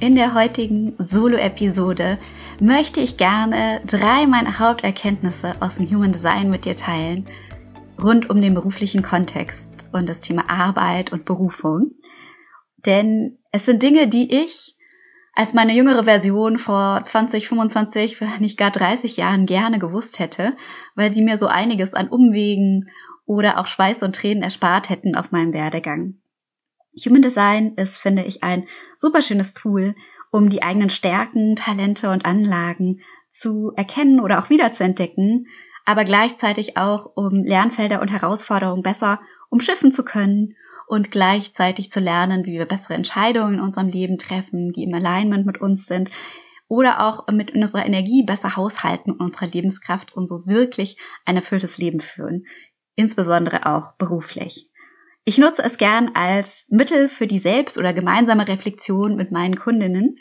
In der heutigen Solo-Episode möchte ich gerne drei meiner Haupterkenntnisse aus dem Human Design mit dir teilen, rund um den beruflichen Kontext und das Thema Arbeit und Berufung. Denn es sind Dinge, die ich als meine jüngere Version vor 20, 25, für nicht gar 30 Jahren gerne gewusst hätte, weil sie mir so einiges an Umwegen oder auch Schweiß und Tränen erspart hätten auf meinem Werdegang. Human Design ist, finde ich, ein super schönes Tool, um die eigenen Stärken, Talente und Anlagen zu erkennen oder auch wiederzuentdecken, aber gleichzeitig auch, um Lernfelder und Herausforderungen besser umschiffen zu können und gleichzeitig zu lernen, wie wir bessere Entscheidungen in unserem Leben treffen, die im Alignment mit uns sind oder auch mit unserer Energie besser haushalten und unserer Lebenskraft und so wirklich ein erfülltes Leben führen, insbesondere auch beruflich. Ich nutze es gern als Mittel für die Selbst- oder gemeinsame Reflexion mit meinen Kundinnen,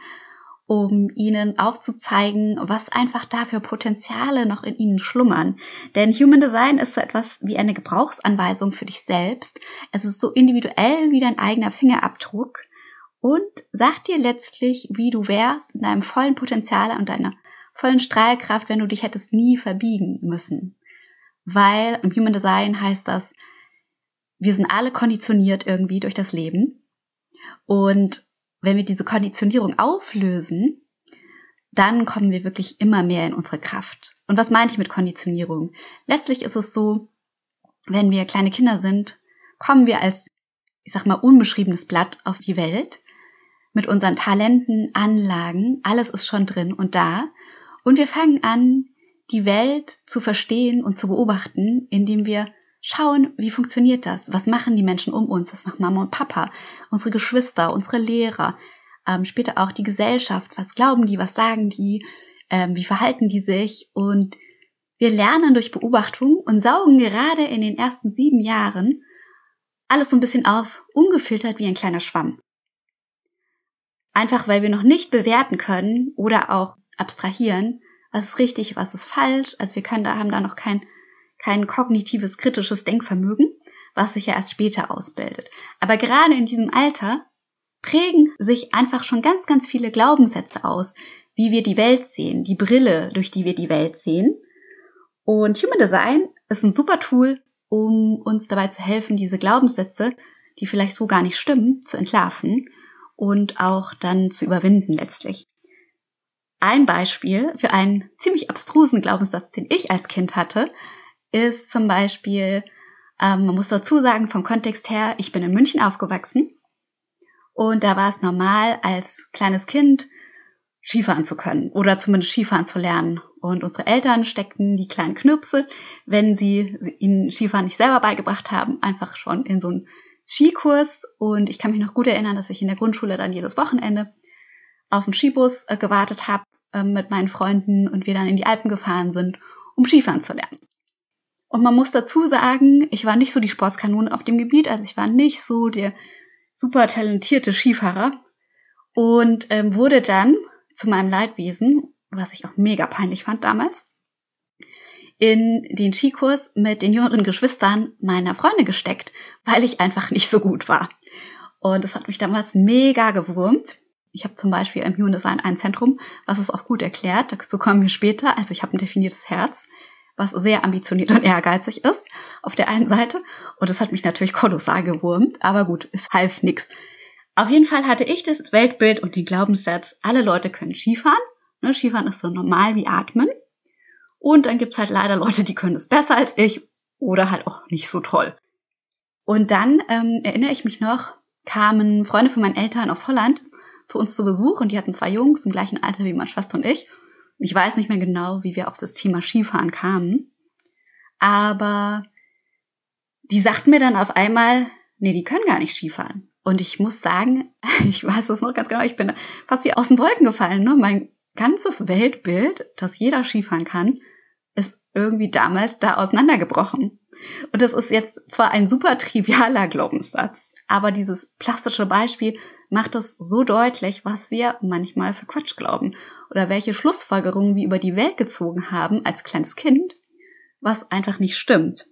um ihnen aufzuzeigen, was einfach da für Potenziale noch in ihnen schlummern. Denn Human Design ist so etwas wie eine Gebrauchsanweisung für dich selbst. Es ist so individuell wie dein eigener Fingerabdruck und sagt dir letztlich, wie du wärst in deinem vollen Potenzial und deiner vollen Strahlkraft, wenn du dich hättest nie verbiegen müssen. Weil im Human Design heißt das, wir sind alle konditioniert irgendwie durch das Leben. Und wenn wir diese Konditionierung auflösen, dann kommen wir wirklich immer mehr in unsere Kraft. Und was meine ich mit Konditionierung? Letztlich ist es so, wenn wir kleine Kinder sind, kommen wir als, ich sag mal, unbeschriebenes Blatt auf die Welt mit unseren Talenten, Anlagen, alles ist schon drin und da. Und wir fangen an, die Welt zu verstehen und zu beobachten, indem wir schauen, wie funktioniert das? Was machen die Menschen um uns? Was macht Mama und Papa? Unsere Geschwister, unsere Lehrer, ähm, später auch die Gesellschaft. Was glauben die? Was sagen die? Ähm, wie verhalten die sich? Und wir lernen durch Beobachtung und saugen gerade in den ersten sieben Jahren alles so ein bisschen auf, ungefiltert wie ein kleiner Schwamm. Einfach weil wir noch nicht bewerten können oder auch abstrahieren, was ist richtig, was ist falsch. Also wir können da, haben da noch kein kein kognitives, kritisches Denkvermögen, was sich ja erst später ausbildet. Aber gerade in diesem Alter prägen sich einfach schon ganz, ganz viele Glaubenssätze aus, wie wir die Welt sehen, die Brille, durch die wir die Welt sehen. Und Human Design ist ein super Tool, um uns dabei zu helfen, diese Glaubenssätze, die vielleicht so gar nicht stimmen, zu entlarven und auch dann zu überwinden letztlich. Ein Beispiel für einen ziemlich abstrusen Glaubenssatz, den ich als Kind hatte, ist zum Beispiel, ähm, man muss dazu sagen, vom Kontext her, ich bin in München aufgewachsen und da war es normal, als kleines Kind Skifahren zu können oder zumindest Skifahren zu lernen. Und unsere Eltern steckten die kleinen Knirpse, wenn sie ihnen Skifahren nicht selber beigebracht haben, einfach schon in so einen Skikurs. Und ich kann mich noch gut erinnern, dass ich in der Grundschule dann jedes Wochenende auf dem Skibus äh, gewartet habe äh, mit meinen Freunden und wir dann in die Alpen gefahren sind, um Skifahren zu lernen. Und man muss dazu sagen, ich war nicht so die Sportskanone auf dem Gebiet, also ich war nicht so der super talentierte Skifahrer und ähm, wurde dann zu meinem Leidwesen, was ich auch mega peinlich fand damals, in den Skikurs mit den jüngeren Geschwistern meiner Freunde gesteckt, weil ich einfach nicht so gut war. Und das hat mich damals mega gewurmt. Ich habe zum Beispiel im Human Design ein Zentrum, was es auch gut erklärt. Dazu kommen wir später. Also ich habe ein definiertes Herz was sehr ambitioniert und ehrgeizig ist, auf der einen Seite. Und das hat mich natürlich kolossal gewurmt, aber gut, es half nix. Auf jeden Fall hatte ich das Weltbild und den Glaubenssatz, alle Leute können Skifahren, Ne, Skifahren ist so normal wie Atmen. Und dann gibt's halt leider Leute, die können es besser als ich oder halt auch nicht so toll. Und dann ähm, erinnere ich mich noch, kamen Freunde von meinen Eltern aus Holland zu uns zu Besuch und die hatten zwei Jungs im gleichen Alter wie meine Schwester und ich. Ich weiß nicht mehr genau, wie wir auf das Thema Skifahren kamen. Aber die sagten mir dann auf einmal, nee, die können gar nicht Skifahren. Und ich muss sagen, ich weiß es noch ganz genau, ich bin fast wie aus den Wolken gefallen. Ne? Mein ganzes Weltbild, dass jeder Skifahren kann, ist irgendwie damals da auseinandergebrochen. Und das ist jetzt zwar ein super trivialer Glaubenssatz, aber dieses plastische Beispiel macht es so deutlich, was wir manchmal für Quatsch glauben oder welche Schlussfolgerungen wir über die Welt gezogen haben als kleines Kind, was einfach nicht stimmt.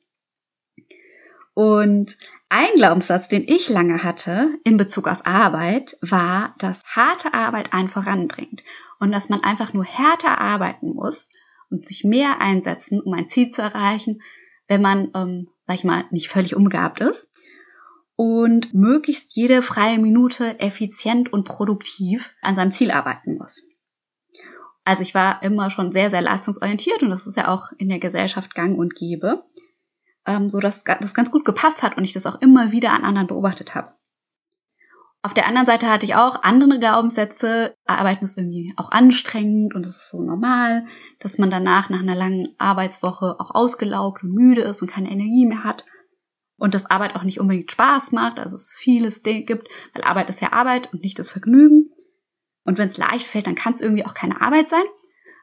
Und ein Glaubenssatz, den ich lange hatte in Bezug auf Arbeit, war, dass harte Arbeit einen voranbringt und dass man einfach nur härter arbeiten muss und sich mehr einsetzen, um ein Ziel zu erreichen, wenn man, ähm, sag ich mal, nicht völlig umgehabt ist und möglichst jede freie Minute effizient und produktiv an seinem Ziel arbeiten muss. Also ich war immer schon sehr, sehr leistungsorientiert und das ist ja auch in der Gesellschaft gang und gäbe, ähm, so dass das ganz gut gepasst hat und ich das auch immer wieder an anderen beobachtet habe. Auf der anderen Seite hatte ich auch andere Glaubenssätze. Arbeiten ist irgendwie auch anstrengend und das ist so normal, dass man danach nach einer langen Arbeitswoche auch ausgelaugt und müde ist und keine Energie mehr hat. Und dass Arbeit auch nicht unbedingt Spaß macht, also es vieles gibt, weil Arbeit ist ja Arbeit und nicht das Vergnügen. Und wenn es leicht fällt, dann kann es irgendwie auch keine Arbeit sein.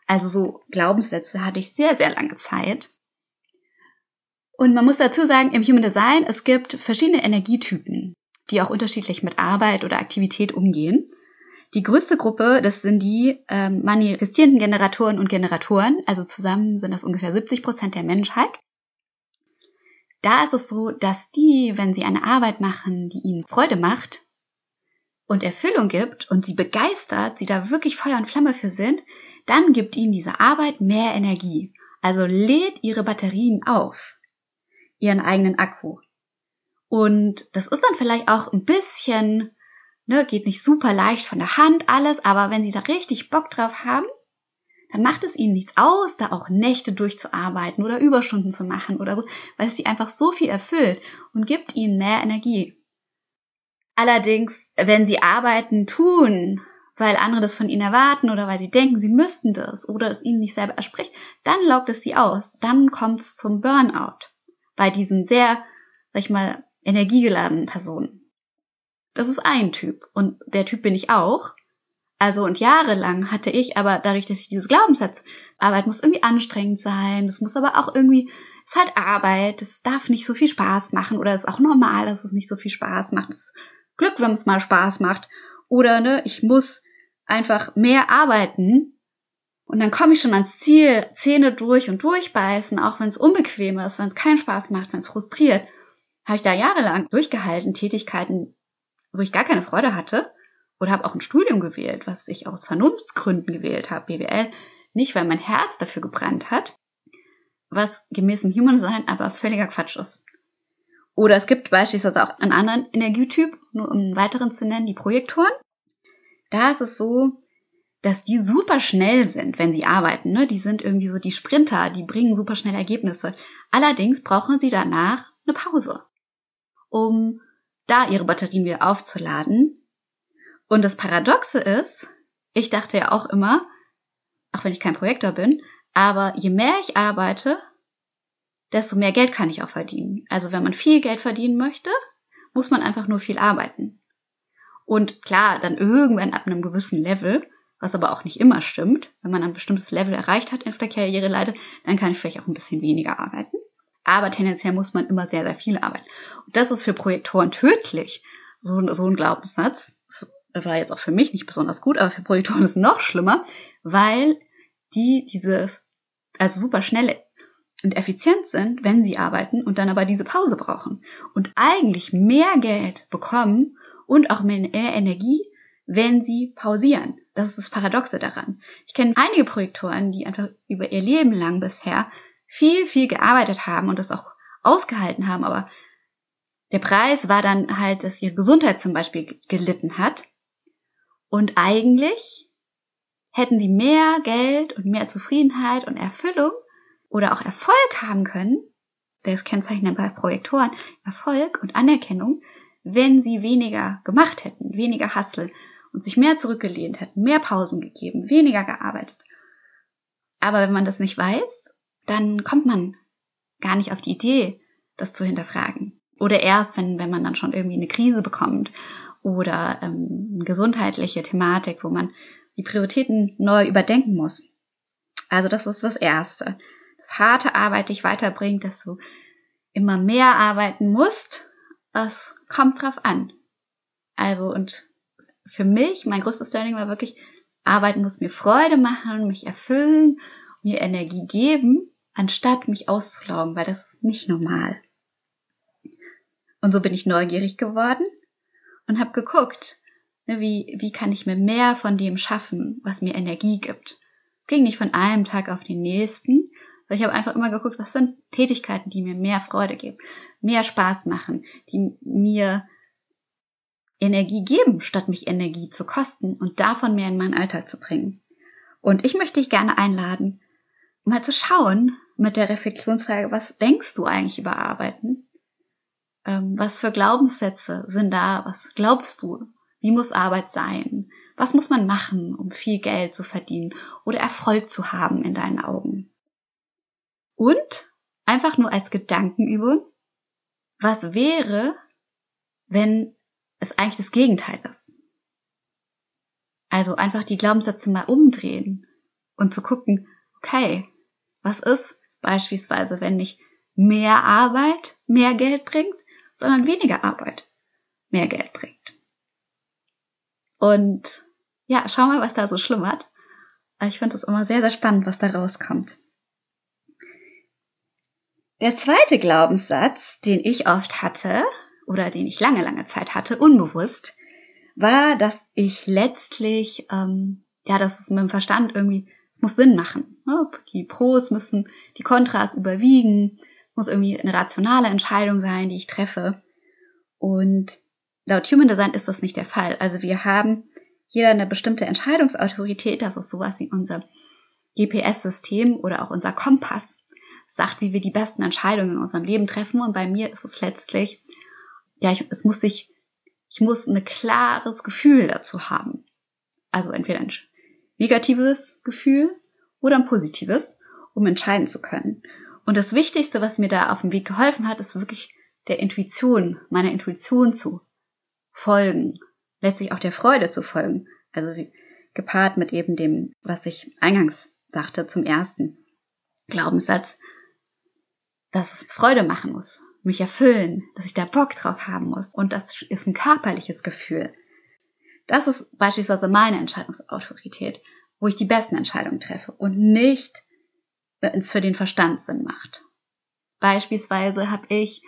Also so Glaubenssätze hatte ich sehr, sehr lange Zeit. Und man muss dazu sagen, im Human Design, es gibt verschiedene Energietypen die auch unterschiedlich mit Arbeit oder Aktivität umgehen. Die größte Gruppe, das sind die ähm, manifestierenden Generatoren und Generatoren, also zusammen sind das ungefähr 70 Prozent der Menschheit. Da ist es so, dass die, wenn sie eine Arbeit machen, die ihnen Freude macht und Erfüllung gibt und sie begeistert, sie da wirklich Feuer und Flamme für sind, dann gibt ihnen diese Arbeit mehr Energie. Also lädt ihre Batterien auf, ihren eigenen Akku. Und das ist dann vielleicht auch ein bisschen, ne, geht nicht super leicht von der Hand alles, aber wenn Sie da richtig Bock drauf haben, dann macht es Ihnen nichts aus, da auch Nächte durchzuarbeiten oder Überstunden zu machen oder so, weil es Sie einfach so viel erfüllt und gibt Ihnen mehr Energie. Allerdings, wenn Sie Arbeiten tun, weil andere das von Ihnen erwarten oder weil Sie denken, Sie müssten das oder es Ihnen nicht selber erspricht, dann lockt es Sie aus. Dann kommt es zum Burnout. Bei diesen sehr, sag ich mal, energiegeladenen Personen. Das ist ein Typ und der Typ bin ich auch. Also und jahrelang hatte ich aber dadurch, dass ich dieses Glaubenssatz, Arbeit muss irgendwie anstrengend sein, das muss aber auch irgendwie, ist halt Arbeit, das darf nicht so viel Spaß machen oder ist auch normal, dass es nicht so viel Spaß macht. Es ist Glück, wenn es mal Spaß macht. Oder ne, ich muss einfach mehr arbeiten und dann komme ich schon ans Ziel, Zähne durch und durchbeißen, auch wenn es unbequem ist, wenn es keinen Spaß macht, wenn es frustriert habe ich da jahrelang durchgehalten, Tätigkeiten, wo ich gar keine Freude hatte. Oder habe auch ein Studium gewählt, was ich aus Vernunftsgründen gewählt habe, BWL. Nicht, weil mein Herz dafür gebrannt hat, was gemäß dem Human Design aber völliger Quatsch ist. Oder es gibt beispielsweise auch einen anderen Energietyp, nur um einen weiteren zu nennen, die Projektoren. Da ist es so, dass die super schnell sind, wenn sie arbeiten. Ne? Die sind irgendwie so die Sprinter, die bringen super schnell Ergebnisse. Allerdings brauchen sie danach eine Pause um da ihre Batterien wieder aufzuladen. Und das Paradoxe ist, ich dachte ja auch immer, auch wenn ich kein Projektor bin, aber je mehr ich arbeite, desto mehr Geld kann ich auch verdienen. Also wenn man viel Geld verdienen möchte, muss man einfach nur viel arbeiten. Und klar, dann irgendwann ab einem gewissen Level, was aber auch nicht immer stimmt, wenn man ein bestimmtes Level erreicht hat in der Karriereleiter, dann kann ich vielleicht auch ein bisschen weniger arbeiten aber tendenziell muss man immer sehr, sehr viel arbeiten. Und das ist für Projektoren tödlich. So, so ein Glaubenssatz. Das war jetzt auch für mich nicht besonders gut, aber für Projektoren ist es noch schlimmer, weil die dieses, also super schnell und effizient sind, wenn sie arbeiten und dann aber diese Pause brauchen und eigentlich mehr Geld bekommen und auch mehr Energie, wenn sie pausieren. Das ist das Paradoxe daran. Ich kenne einige Projektoren, die einfach über ihr Leben lang bisher viel, viel gearbeitet haben und das auch ausgehalten haben, aber der Preis war dann halt, dass ihre Gesundheit zum Beispiel gelitten hat. Und eigentlich hätten sie mehr Geld und mehr Zufriedenheit und Erfüllung oder auch Erfolg haben können, das Kennzeichen bei Projektoren, Erfolg und Anerkennung, wenn sie weniger gemacht hätten, weniger Hustle und sich mehr zurückgelehnt hätten, mehr Pausen gegeben, weniger gearbeitet. Aber wenn man das nicht weiß, dann kommt man gar nicht auf die Idee, das zu hinterfragen. Oder erst, wenn, wenn man dann schon irgendwie eine Krise bekommt oder ähm, eine gesundheitliche Thematik, wo man die Prioritäten neu überdenken muss. Also das ist das Erste. Das harte Arbeit dich weiterbringt, dass du immer mehr arbeiten musst, das kommt drauf an. Also und für mich, mein größtes Learning war wirklich, Arbeiten muss mir Freude machen, mich erfüllen, mir Energie geben, anstatt mich auszulaugen, weil das ist nicht normal. Und so bin ich neugierig geworden und habe geguckt, ne, wie, wie kann ich mir mehr von dem schaffen, was mir Energie gibt. Es ging nicht von einem Tag auf den nächsten, sondern ich habe einfach immer geguckt, was sind Tätigkeiten, die mir mehr Freude geben, mehr Spaß machen, die mir Energie geben, statt mich Energie zu kosten und davon mehr in meinen Alltag zu bringen. Und ich möchte dich gerne einladen, mal zu schauen mit der Reflexionsfrage, was denkst du eigentlich über Arbeiten? Ähm, was für Glaubenssätze sind da? Was glaubst du? Wie muss Arbeit sein? Was muss man machen, um viel Geld zu verdienen oder Erfolg zu haben in deinen Augen? Und einfach nur als Gedankenübung, was wäre, wenn es eigentlich das Gegenteil ist. Also einfach die Glaubenssätze mal umdrehen und zu gucken, okay, was ist beispielsweise, wenn nicht mehr Arbeit mehr Geld bringt, sondern weniger Arbeit mehr Geld bringt. Und ja, schau mal, was da so schlummert. Ich finde es immer sehr, sehr spannend, was da rauskommt. Der zweite Glaubenssatz, den ich oft hatte, oder den ich lange, lange Zeit hatte, unbewusst, war, dass ich letztlich, ähm, ja, dass es mit dem Verstand irgendwie, es muss Sinn machen. Ne? Die Pros müssen die Kontras überwiegen, muss irgendwie eine rationale Entscheidung sein, die ich treffe. Und laut Human Design ist das nicht der Fall. Also wir haben jeder eine bestimmte Entscheidungsautorität, das ist sowas wie unser GPS-System oder auch unser Kompass, sagt, wie wir die besten Entscheidungen in unserem Leben treffen. Und bei mir ist es letztlich ja, ich, es muss sich, ich muss ein klares Gefühl dazu haben. Also entweder ein negatives Gefühl oder ein positives, um entscheiden zu können. Und das Wichtigste, was mir da auf dem Weg geholfen hat, ist wirklich der Intuition, meiner Intuition zu folgen, letztlich auch der Freude zu folgen. Also gepaart mit eben dem, was ich eingangs sagte zum ersten Glaubenssatz, dass es Freude machen muss mich erfüllen, dass ich da Bock drauf haben muss. Und das ist ein körperliches Gefühl. Das ist beispielsweise meine Entscheidungsautorität, wo ich die besten Entscheidungen treffe und nicht, wenn es für den Verstand Sinn macht. Beispielsweise habe ich,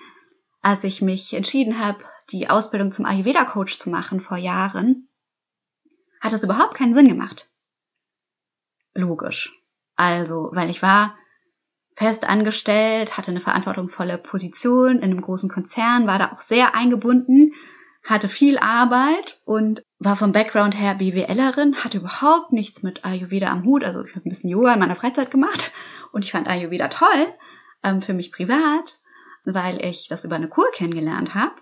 als ich mich entschieden habe, die Ausbildung zum Ayurveda-Coach zu machen vor Jahren, hat es überhaupt keinen Sinn gemacht. Logisch. Also, weil ich war fest angestellt, hatte eine verantwortungsvolle Position in einem großen Konzern, war da auch sehr eingebunden, hatte viel Arbeit und war vom Background her BWLerin, hatte überhaupt nichts mit Ayurveda am Hut. Also ich habe ein bisschen Yoga in meiner Freizeit gemacht und ich fand Ayurveda toll, ähm, für mich privat, weil ich das über eine Kur kennengelernt habe.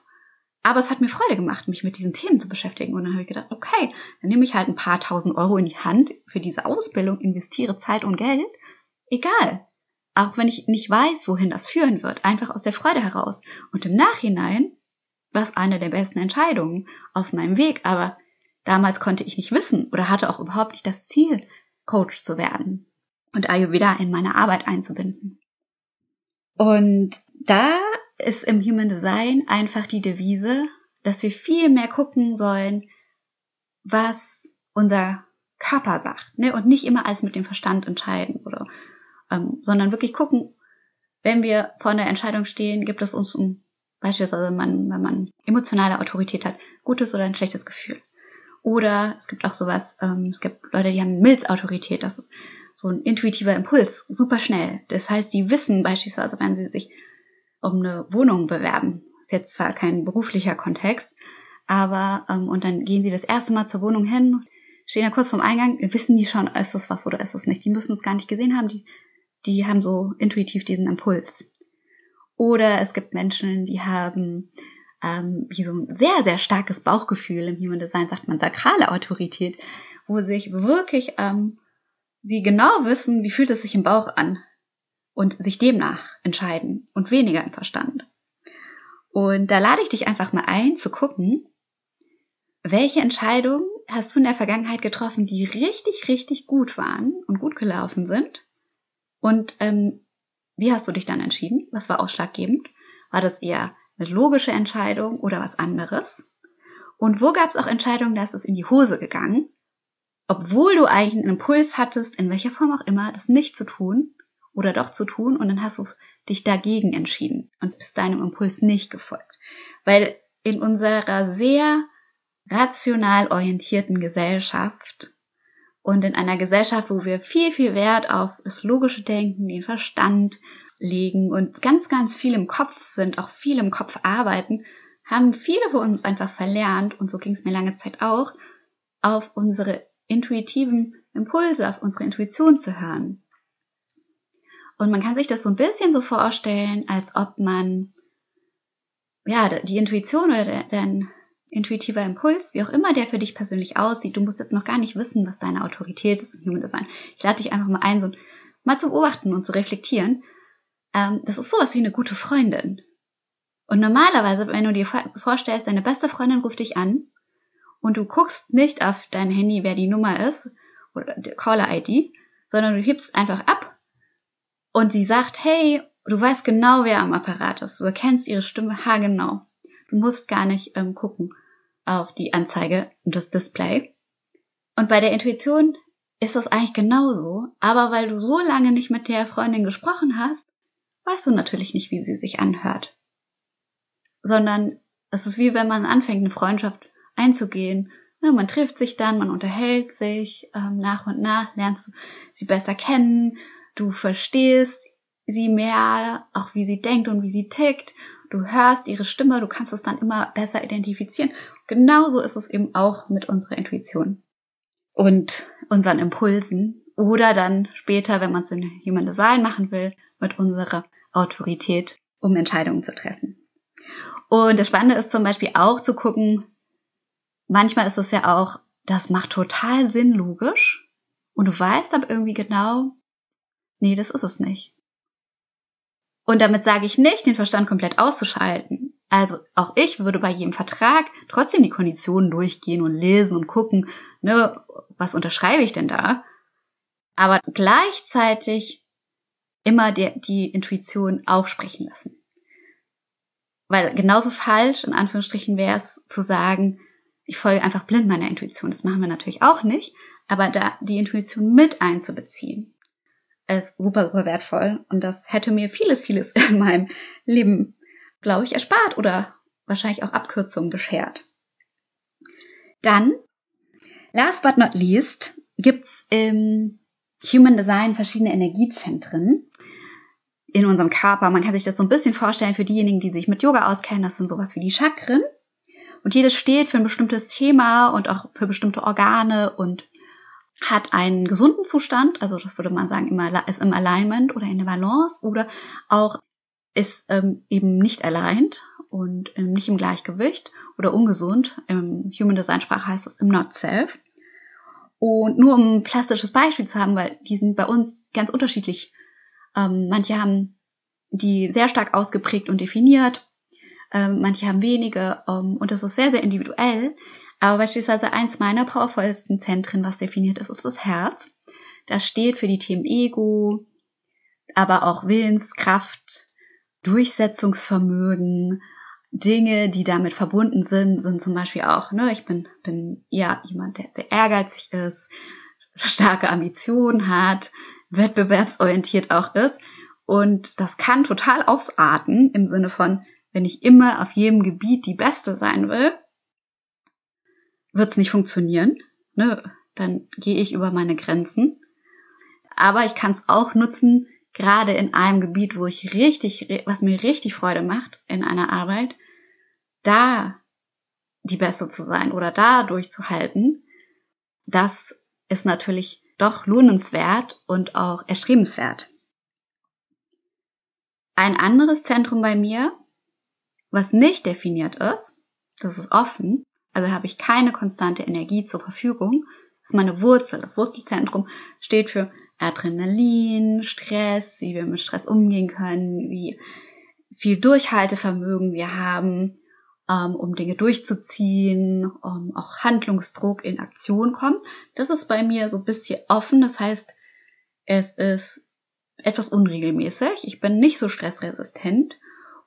Aber es hat mir Freude gemacht, mich mit diesen Themen zu beschäftigen. Und dann habe ich gedacht, okay, dann nehme ich halt ein paar tausend Euro in die Hand für diese Ausbildung, investiere Zeit und Geld. Egal, auch wenn ich nicht weiß, wohin das führen wird, einfach aus der Freude heraus. Und im Nachhinein war es eine der besten Entscheidungen auf meinem Weg, aber damals konnte ich nicht wissen oder hatte auch überhaupt nicht das Ziel, Coach zu werden und Ayurveda in meine Arbeit einzubinden. Und da ist im Human Design einfach die Devise, dass wir viel mehr gucken sollen, was unser Körper sagt, ne? und nicht immer als mit dem Verstand entscheiden oder ähm, sondern wirklich gucken, wenn wir vor einer Entscheidung stehen, gibt es uns ein, beispielsweise, man, wenn man emotionale Autorität hat, gutes oder ein schlechtes Gefühl. Oder es gibt auch sowas, ähm, es gibt Leute, die haben Milzautorität, das ist so ein intuitiver Impuls, super schnell. Das heißt, die wissen beispielsweise, wenn sie sich um eine Wohnung bewerben, ist jetzt zwar kein beruflicher Kontext, aber ähm, und dann gehen sie das erste Mal zur Wohnung hin, stehen da kurz vorm Eingang, wissen die schon, ist das was oder ist das nicht. Die müssen es gar nicht gesehen haben, die, die haben so intuitiv diesen Impuls. Oder es gibt Menschen, die haben ähm, wie so ein sehr, sehr starkes Bauchgefühl. Im Human Design sagt man sakrale Autorität, wo sich wirklich ähm, sie genau wissen, wie fühlt es sich im Bauch an und sich demnach entscheiden und weniger im Verstand. Und da lade ich dich einfach mal ein zu gucken, welche Entscheidungen hast du in der Vergangenheit getroffen, die richtig, richtig gut waren und gut gelaufen sind? Und ähm, wie hast du dich dann entschieden? Was war ausschlaggebend? War das eher eine logische Entscheidung oder was anderes? Und wo gab es auch Entscheidungen, da ist es in die Hose gegangen, obwohl du eigentlich einen Impuls hattest, in welcher Form auch immer, das nicht zu tun oder doch zu tun und dann hast du dich dagegen entschieden und bist deinem Impuls nicht gefolgt. Weil in unserer sehr rational orientierten Gesellschaft und in einer Gesellschaft, wo wir viel, viel Wert auf das logische Denken, den Verstand legen und ganz, ganz viel im Kopf sind, auch viel im Kopf arbeiten, haben viele von uns einfach verlernt, und so ging es mir lange Zeit auch, auf unsere intuitiven Impulse, auf unsere Intuition zu hören. Und man kann sich das so ein bisschen so vorstellen, als ob man ja die Intuition oder dein intuitiver Impuls, wie auch immer der für dich persönlich aussieht, du musst jetzt noch gar nicht wissen, was deine Autorität ist im Human Design. Ich lade dich einfach mal ein, so mal zu beobachten und zu reflektieren. Ähm, das ist sowas wie eine gute Freundin. Und normalerweise, wenn du dir vorstellst, deine beste Freundin ruft dich an und du guckst nicht auf dein Handy, wer die Nummer ist oder die Caller-ID, sondern du hebst einfach ab und sie sagt, hey, du weißt genau, wer am Apparat ist. Du erkennst ihre Stimme haargenau. Du musst gar nicht ähm, gucken auf die Anzeige und das Display. Und bei der Intuition ist das eigentlich genauso, aber weil du so lange nicht mit der Freundin gesprochen hast, weißt du natürlich nicht, wie sie sich anhört. Sondern es ist wie wenn man anfängt, eine Freundschaft einzugehen. Ja, man trifft sich dann, man unterhält sich, ähm, nach und nach lernst du sie besser kennen, du verstehst sie mehr, auch wie sie denkt und wie sie tickt. Du hörst ihre Stimme, du kannst es dann immer besser identifizieren. Genauso ist es eben auch mit unserer Intuition und unseren Impulsen oder dann später, wenn man es in Human Design machen will, mit unserer Autorität, um Entscheidungen zu treffen. Und das Spannende ist zum Beispiel auch zu gucken, manchmal ist es ja auch, das macht total Sinn logisch und du weißt aber irgendwie genau, nee, das ist es nicht. Und damit sage ich nicht, den Verstand komplett auszuschalten. Also auch ich würde bei jedem Vertrag trotzdem die Konditionen durchgehen und lesen und gucken, ne, was unterschreibe ich denn da? Aber gleichzeitig immer der, die Intuition aufsprechen lassen. Weil genauso falsch, in Anführungsstrichen, wäre es zu sagen, ich folge einfach blind meiner Intuition. Das machen wir natürlich auch nicht, aber da die Intuition mit einzubeziehen, ist super, super wertvoll. Und das hätte mir vieles, vieles in meinem Leben, glaube ich, erspart oder wahrscheinlich auch Abkürzungen beschert. Dann, last but not least, gibt's im Human Design verschiedene Energiezentren in unserem Körper. Man kann sich das so ein bisschen vorstellen für diejenigen, die sich mit Yoga auskennen. Das sind sowas wie die Chakren. Und jedes steht für ein bestimmtes Thema und auch für bestimmte Organe und hat einen gesunden Zustand, also das würde man sagen, ist im Alignment oder in der Balance oder auch ist ähm, eben nicht aligned und ähm, nicht im Gleichgewicht oder ungesund. Im Human Design Sprache heißt das im Not Self. Und nur um ein klassisches Beispiel zu haben, weil die sind bei uns ganz unterschiedlich. Ähm, manche haben die sehr stark ausgeprägt und definiert, ähm, manche haben wenige ähm, und das ist sehr, sehr individuell. Aber beispielsweise eins meiner powervollsten Zentren, was definiert ist, ist das Herz. Das steht für die Themen Ego, aber auch Willenskraft, Durchsetzungsvermögen, Dinge, die damit verbunden sind, sind zum Beispiel auch, ne, ich bin, bin ja jemand, der sehr ehrgeizig ist, starke Ambitionen hat, wettbewerbsorientiert auch ist. Und das kann total ausarten im Sinne von, wenn ich immer auf jedem Gebiet die Beste sein will, wird es nicht funktionieren. Ne? Dann gehe ich über meine Grenzen. Aber ich kann es auch nutzen, gerade in einem Gebiet, wo ich richtig, was mir richtig Freude macht in einer Arbeit, da die Beste zu sein oder da durchzuhalten, das ist natürlich doch lohnenswert und auch erstrebenswert. Ein anderes Zentrum bei mir, was nicht definiert ist, das ist offen, also habe ich keine konstante Energie zur Verfügung, ist meine Wurzel. Das Wurzelzentrum steht für Adrenalin, Stress, wie wir mit Stress umgehen können, wie viel Durchhaltevermögen wir haben, ähm, um Dinge durchzuziehen, um auch Handlungsdruck in Aktion kommt. Das ist bei mir so ein bisschen offen. Das heißt, es ist etwas unregelmäßig. Ich bin nicht so stressresistent.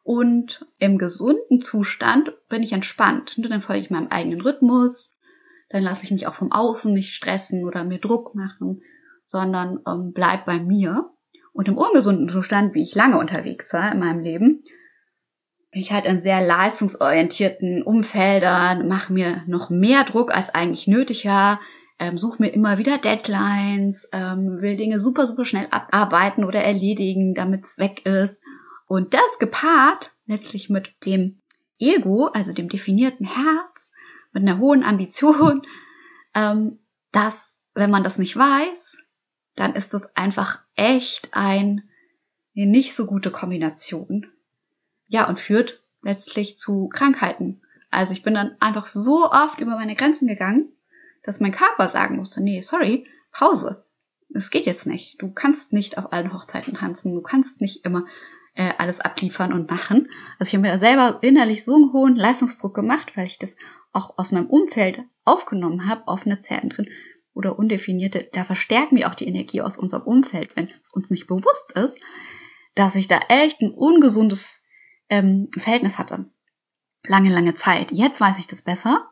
Und im gesunden Zustand bin ich entspannt. Und dann folge ich meinem eigenen Rhythmus. Dann lasse ich mich auch vom Außen nicht stressen oder mir Druck machen, sondern ähm, bleib bei mir. Und im ungesunden Zustand, wie ich lange unterwegs war in meinem Leben, bin ich halt in sehr leistungsorientierten Umfeldern, mache mir noch mehr Druck als eigentlich nötig war, ähm, suche mir immer wieder Deadlines, ähm, will Dinge super, super schnell abarbeiten oder erledigen, damit es weg ist. Und das gepaart letztlich mit dem Ego, also dem definierten Herz, mit einer hohen Ambition, ähm, dass, wenn man das nicht weiß, dann ist das einfach echt ein, eine nicht so gute Kombination. Ja, und führt letztlich zu Krankheiten. Also ich bin dann einfach so oft über meine Grenzen gegangen, dass mein Körper sagen musste, nee, sorry, Pause. Es geht jetzt nicht. Du kannst nicht auf allen Hochzeiten tanzen. Du kannst nicht immer äh, alles abliefern und machen. Also ich habe mir da selber innerlich so einen hohen Leistungsdruck gemacht, weil ich das auch aus meinem Umfeld aufgenommen habe, offene Zentren oder undefinierte, da verstärken wir auch die Energie aus unserem Umfeld, wenn es uns nicht bewusst ist, dass ich da echt ein ungesundes ähm, Verhältnis hatte. Lange, lange Zeit. Jetzt weiß ich das besser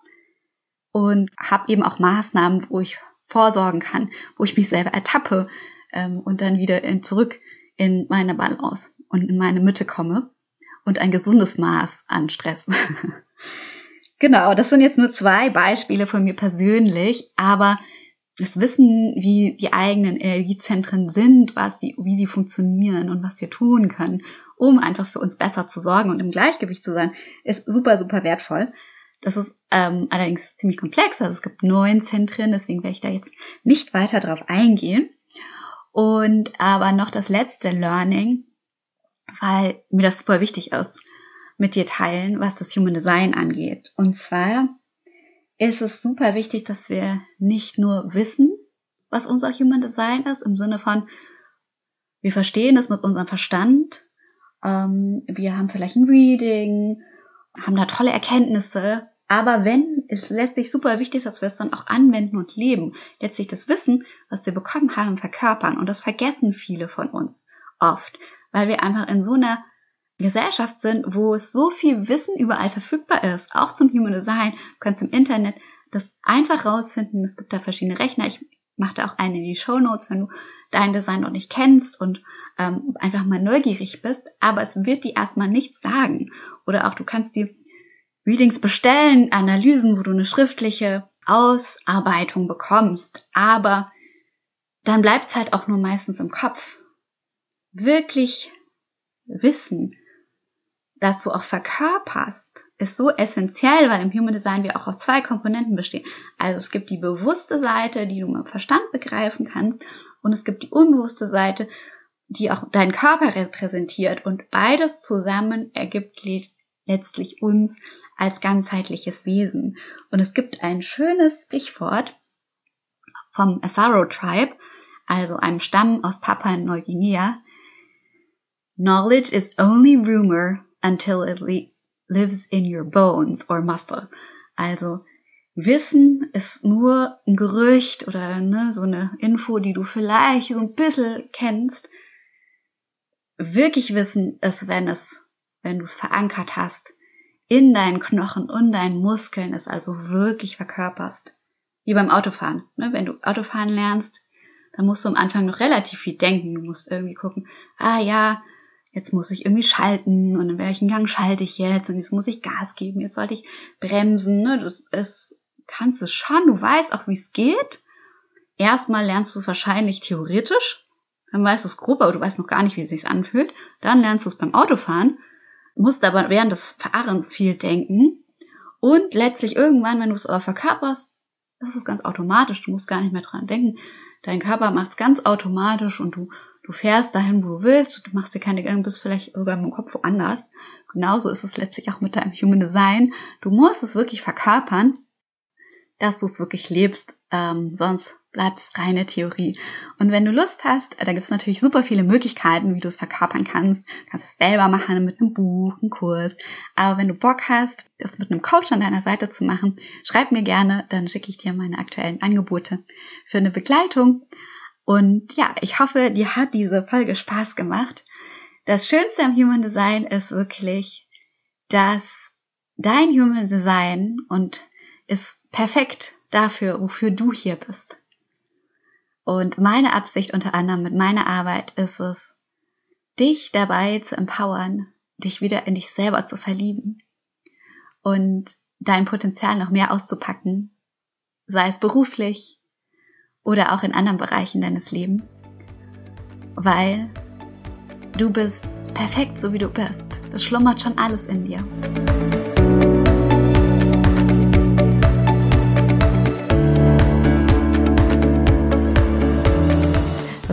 und habe eben auch Maßnahmen, wo ich vorsorgen kann, wo ich mich selber ertappe ähm, und dann wieder in, zurück in meine Balance und in meine Mitte komme und ein gesundes Maß an Stress. genau, das sind jetzt nur zwei Beispiele von mir persönlich, aber das Wissen, wie die eigenen Energiezentren sind, was die, wie die funktionieren und was wir tun können, um einfach für uns besser zu sorgen und im Gleichgewicht zu sein, ist super, super wertvoll. Das ist ähm, allerdings ziemlich komplex. Also es gibt neun Zentren, deswegen werde ich da jetzt nicht weiter drauf eingehen. Und aber noch das letzte Learning, weil mir das super wichtig ist, mit dir teilen, was das Human Design angeht. Und zwar ist es super wichtig, dass wir nicht nur wissen, was unser Human Design ist, im Sinne von, wir verstehen es mit unserem Verstand, ähm, wir haben vielleicht ein Reading, haben da tolle Erkenntnisse, aber wenn, ist letztlich super wichtig, dass wir es dann auch anwenden und leben. Letztlich das Wissen, was wir bekommen haben, verkörpern. Und das vergessen viele von uns oft, weil wir einfach in so einer Gesellschaft sind, wo es so viel Wissen überall verfügbar ist, auch zum Human Design, du kannst im Internet das einfach rausfinden. Es gibt da verschiedene Rechner. Ich mache da auch einen in die Show Notes, wenn du dein Design noch nicht kennst und ähm, einfach mal neugierig bist. Aber es wird dir erstmal nichts sagen. Oder auch du kannst die Readings bestellen, Analysen, wo du eine schriftliche Ausarbeitung bekommst. Aber dann bleibt es halt auch nur meistens im Kopf. Wirklich wissen, dass du auch verkörperst, ist so essentiell, weil im Human Design wir auch auf zwei Komponenten bestehen. Also es gibt die bewusste Seite, die du mit Verstand begreifen kannst, und es gibt die unbewusste Seite, die auch deinen Körper repräsentiert. Und beides zusammen ergibt letztlich uns als ganzheitliches Wesen. Und es gibt ein schönes Sprichwort vom Asaro Tribe, also einem Stamm aus Papua Neuguinea. Knowledge is only rumor until it lives in your bones or muscle. Also Wissen ist nur ein Gerücht oder ne, so eine Info, die du vielleicht so ein bisschen kennst. Wirklich Wissen ist, wenn es, wenn du es verankert hast, in deinen Knochen und deinen Muskeln, es also wirklich verkörperst. Wie beim Autofahren. Ne? Wenn du Autofahren lernst, dann musst du am Anfang noch relativ viel denken. Du musst irgendwie gucken, ah ja, jetzt muss ich irgendwie schalten und in welchen Gang schalte ich jetzt und jetzt muss ich Gas geben, jetzt sollte ich bremsen. Ne? Du es, kannst es schon, du weißt auch, wie es geht. Erstmal lernst du es wahrscheinlich theoretisch, dann weißt du es grob, aber du weißt noch gar nicht, wie es sich anfühlt. Dann lernst du es beim Autofahren, musst aber während des Fahrens viel denken und letztlich irgendwann, wenn du es aber verkörperst, Das ist ganz automatisch. Du musst gar nicht mehr dran denken. Dein Körper macht es ganz automatisch und du, du fährst dahin, wo du willst. Du machst dir keine Gedanken, bist vielleicht sogar im Kopf woanders. Genauso ist es letztlich auch mit deinem Human Design. Du musst es wirklich verkörpern, dass du es wirklich lebst. Ähm, sonst bleibt es reine Theorie. Und wenn du Lust hast, da gibt es natürlich super viele Möglichkeiten, wie du es verkörpern kannst. Du kannst es selber machen mit einem Buch, einem Kurs. Aber wenn du Bock hast, das mit einem Coach an deiner Seite zu machen, schreib mir gerne, dann schicke ich dir meine aktuellen Angebote für eine Begleitung. Und ja, ich hoffe, dir hat diese Folge Spaß gemacht. Das Schönste am Human Design ist wirklich, dass dein Human Design und ist perfekt dafür, wofür du hier bist. Und meine Absicht unter anderem mit meiner Arbeit ist es, dich dabei zu empowern, dich wieder in dich selber zu verlieben und dein Potenzial noch mehr auszupacken, sei es beruflich oder auch in anderen Bereichen deines Lebens, weil du bist perfekt so wie du bist. Das schlummert schon alles in dir.